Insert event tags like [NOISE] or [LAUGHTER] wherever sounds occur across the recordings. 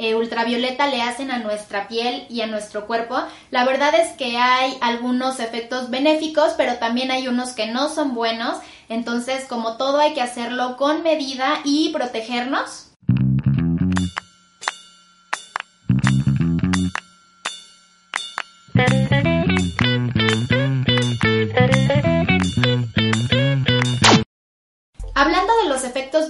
eh, ultravioleta le hacen a nuestra piel y a nuestro cuerpo. La verdad es que hay algunos efectos benéficos, pero también hay unos que no son buenos. Entonces, como todo, hay que hacerlo con medida y protegernos.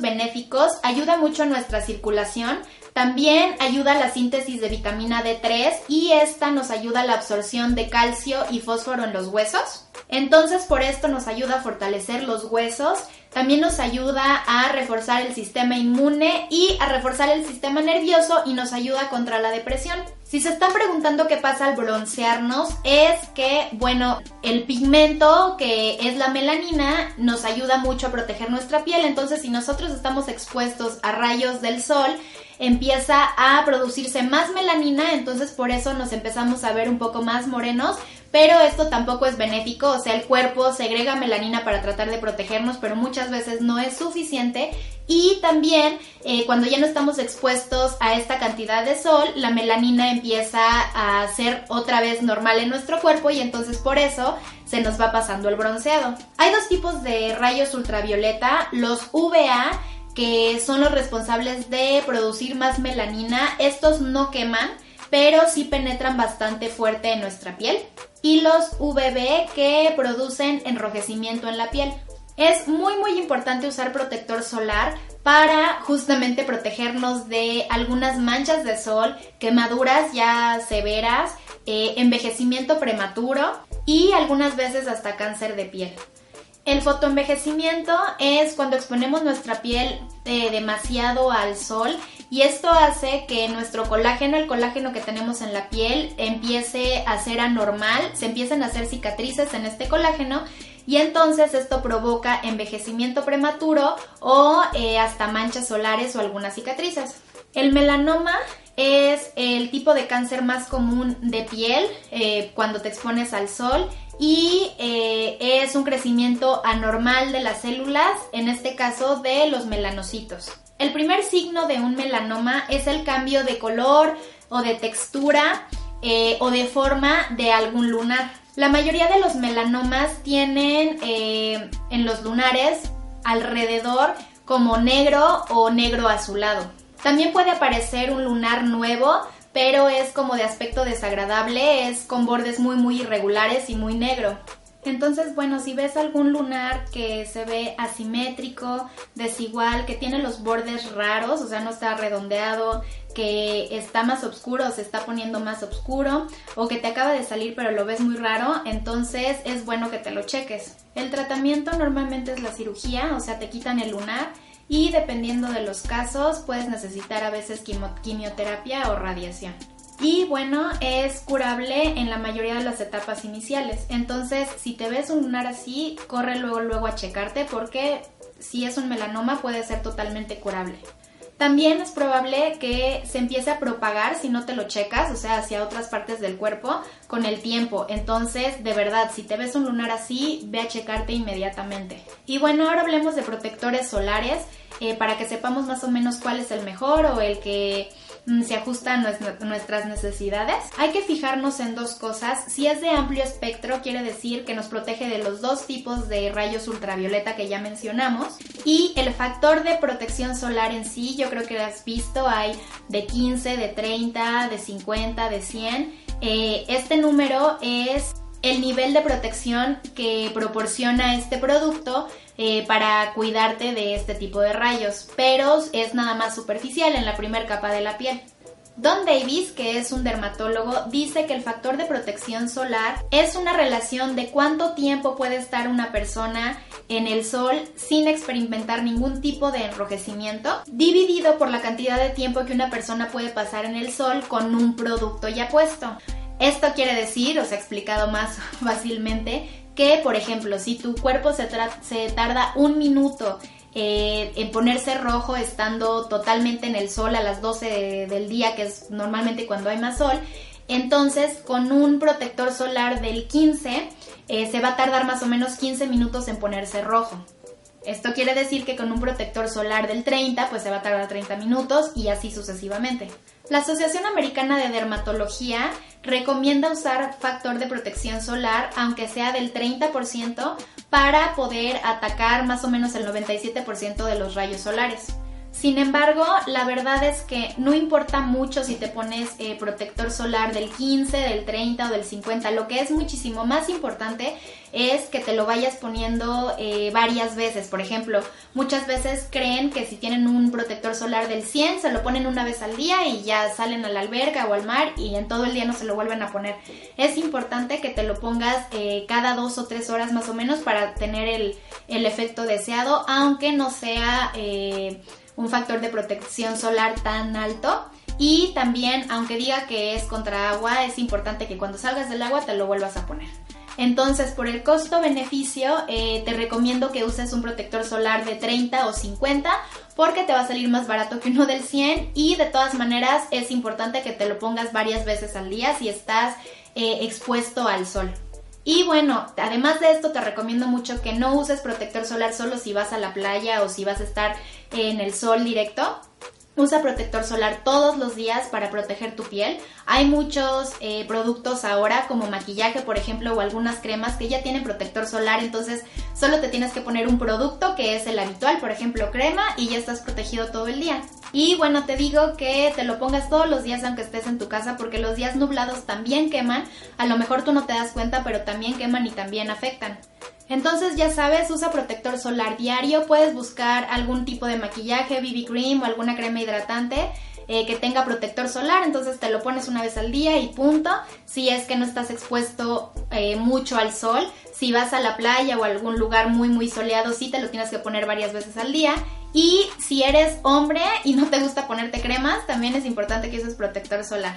Benéficos, ayuda mucho a nuestra circulación, también ayuda a la síntesis de vitamina D3 y esta nos ayuda a la absorción de calcio y fósforo en los huesos. Entonces por esto nos ayuda a fortalecer los huesos, también nos ayuda a reforzar el sistema inmune y a reforzar el sistema nervioso y nos ayuda contra la depresión. Si se están preguntando qué pasa al broncearnos, es que, bueno, el pigmento que es la melanina nos ayuda mucho a proteger nuestra piel, entonces si nosotros estamos expuestos a rayos del sol, empieza a producirse más melanina, entonces por eso nos empezamos a ver un poco más morenos, pero esto tampoco es benéfico, o sea, el cuerpo segrega melanina para tratar de protegernos, pero muchas veces no es suficiente. Y también eh, cuando ya no estamos expuestos a esta cantidad de sol, la melanina empieza a ser otra vez normal en nuestro cuerpo y entonces por eso se nos va pasando el bronceado. Hay dos tipos de rayos ultravioleta, los UVA que son los responsables de producir más melanina. Estos no queman, pero sí penetran bastante fuerte en nuestra piel. Y los UVB que producen enrojecimiento en la piel. Es muy muy importante usar protector solar para justamente protegernos de algunas manchas de sol, quemaduras ya severas, eh, envejecimiento prematuro y algunas veces hasta cáncer de piel. El fotoenvejecimiento es cuando exponemos nuestra piel eh, demasiado al sol y esto hace que nuestro colágeno, el colágeno que tenemos en la piel, empiece a ser anormal, se empiecen a hacer cicatrices en este colágeno y entonces esto provoca envejecimiento prematuro o eh, hasta manchas solares o algunas cicatrices. El melanoma es el tipo de cáncer más común de piel eh, cuando te expones al sol y eh, es un crecimiento anormal de las células, en este caso de los melanocitos. El primer signo de un melanoma es el cambio de color o de textura eh, o de forma de algún lunar. La mayoría de los melanomas tienen en los lunares alrededor como negro o negro azulado. También puede aparecer un lunar nuevo, pero es como de aspecto desagradable, es con bordes muy muy irregulares y muy negro. Entonces, bueno, si ves algún lunar que se ve asimétrico, desigual, que tiene los bordes raros, o sea, no está redondeado, que está más oscuro, se está poniendo más oscuro, o que te acaba de salir pero lo ves muy raro, entonces es bueno que te lo cheques. El tratamiento normalmente es la cirugía, o sea, te quitan el lunar y dependiendo de los casos puedes necesitar a veces quimioterapia o radiación. Y bueno, es curable en la mayoría de las etapas iniciales. Entonces, si te ves un lunar así, corre luego luego a checarte porque si es un melanoma puede ser totalmente curable. También es probable que se empiece a propagar si no te lo checas, o sea, hacia otras partes del cuerpo con el tiempo. Entonces, de verdad, si te ves un lunar así, ve a checarte inmediatamente. Y bueno, ahora hablemos de protectores solares. Eh, para que sepamos más o menos cuál es el mejor o el que se ajusta a nuestras necesidades. Hay que fijarnos en dos cosas. Si es de amplio espectro, quiere decir que nos protege de los dos tipos de rayos ultravioleta que ya mencionamos. Y el factor de protección solar en sí, yo creo que lo has visto, hay de 15, de 30, de 50, de 100. Eh, este número es el nivel de protección que proporciona este producto eh, para cuidarte de este tipo de rayos, pero es nada más superficial en la primera capa de la piel. Don Davis, que es un dermatólogo, dice que el factor de protección solar es una relación de cuánto tiempo puede estar una persona en el sol sin experimentar ningún tipo de enrojecimiento, dividido por la cantidad de tiempo que una persona puede pasar en el sol con un producto ya puesto. Esto quiere decir, os he explicado más [LAUGHS] fácilmente, que por ejemplo, si tu cuerpo se, tarda un minuto eh, en ponerse rojo estando totalmente en el sol a las 12 del día, que es normalmente cuando hay más sol, entonces con un protector solar del 15 eh, se va a tardar más o menos 15 minutos en ponerse rojo. Esto quiere decir que con un protector solar del 30 pues se va a tardar 30 minutos y así sucesivamente. La Asociación Americana de Dermatología recomienda usar factor de protección solar, aunque sea del 30%, para poder atacar más o menos el 97% de los rayos solares. Sin embargo, la verdad es que no importa mucho si te pones eh, protector solar del 15, del 30 o del 50. Lo que es muchísimo más importante es que te lo vayas poniendo eh, varias veces. Por ejemplo, muchas veces creen que si tienen un protector solar del 100, se lo ponen una vez al día y ya salen a la alberca o al mar y en todo el día no se lo vuelven a poner. Es importante que te lo pongas eh, cada dos o tres horas más o menos para tener el, el efecto deseado, aunque no sea un factor de protección solar tan alto. Y también, aunque diga que es contra agua, es importante que cuando salgas del agua te lo vuelvas a poner. Entonces, por el costo-beneficio, eh, te recomiendo que uses un protector solar de 30 o 50 porque te va a salir más barato que uno del 100 y de todas maneras es importante que te lo pongas varias veces al día si estás eh, expuesto al sol. Y bueno, además de esto te recomiendo mucho que no uses protector solar solo si vas a la playa o si vas a estar en el sol directo. Usa protector solar todos los días para proteger tu piel. Hay muchos eh, productos ahora como maquillaje, por ejemplo, o algunas cremas que ya tienen protector solar, entonces solo te tienes que poner un producto que es el habitual, por ejemplo, crema, y ya estás protegido todo el día. Y bueno, te digo que te lo pongas todos los días aunque estés en tu casa porque los días nublados también queman. A lo mejor tú no te das cuenta, pero también queman y también afectan. Entonces ya sabes, usa protector solar diario, puedes buscar algún tipo de maquillaje, BB cream o alguna crema hidratante eh, que tenga protector solar, entonces te lo pones una vez al día y punto. Si es que no estás expuesto eh, mucho al sol, si vas a la playa o a algún lugar muy muy soleado, sí te lo tienes que poner varias veces al día. Y si eres hombre y no te gusta ponerte cremas, también es importante que uses protector solar.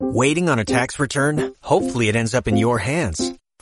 Waiting on a tax return? Hopefully it ends up in your hands.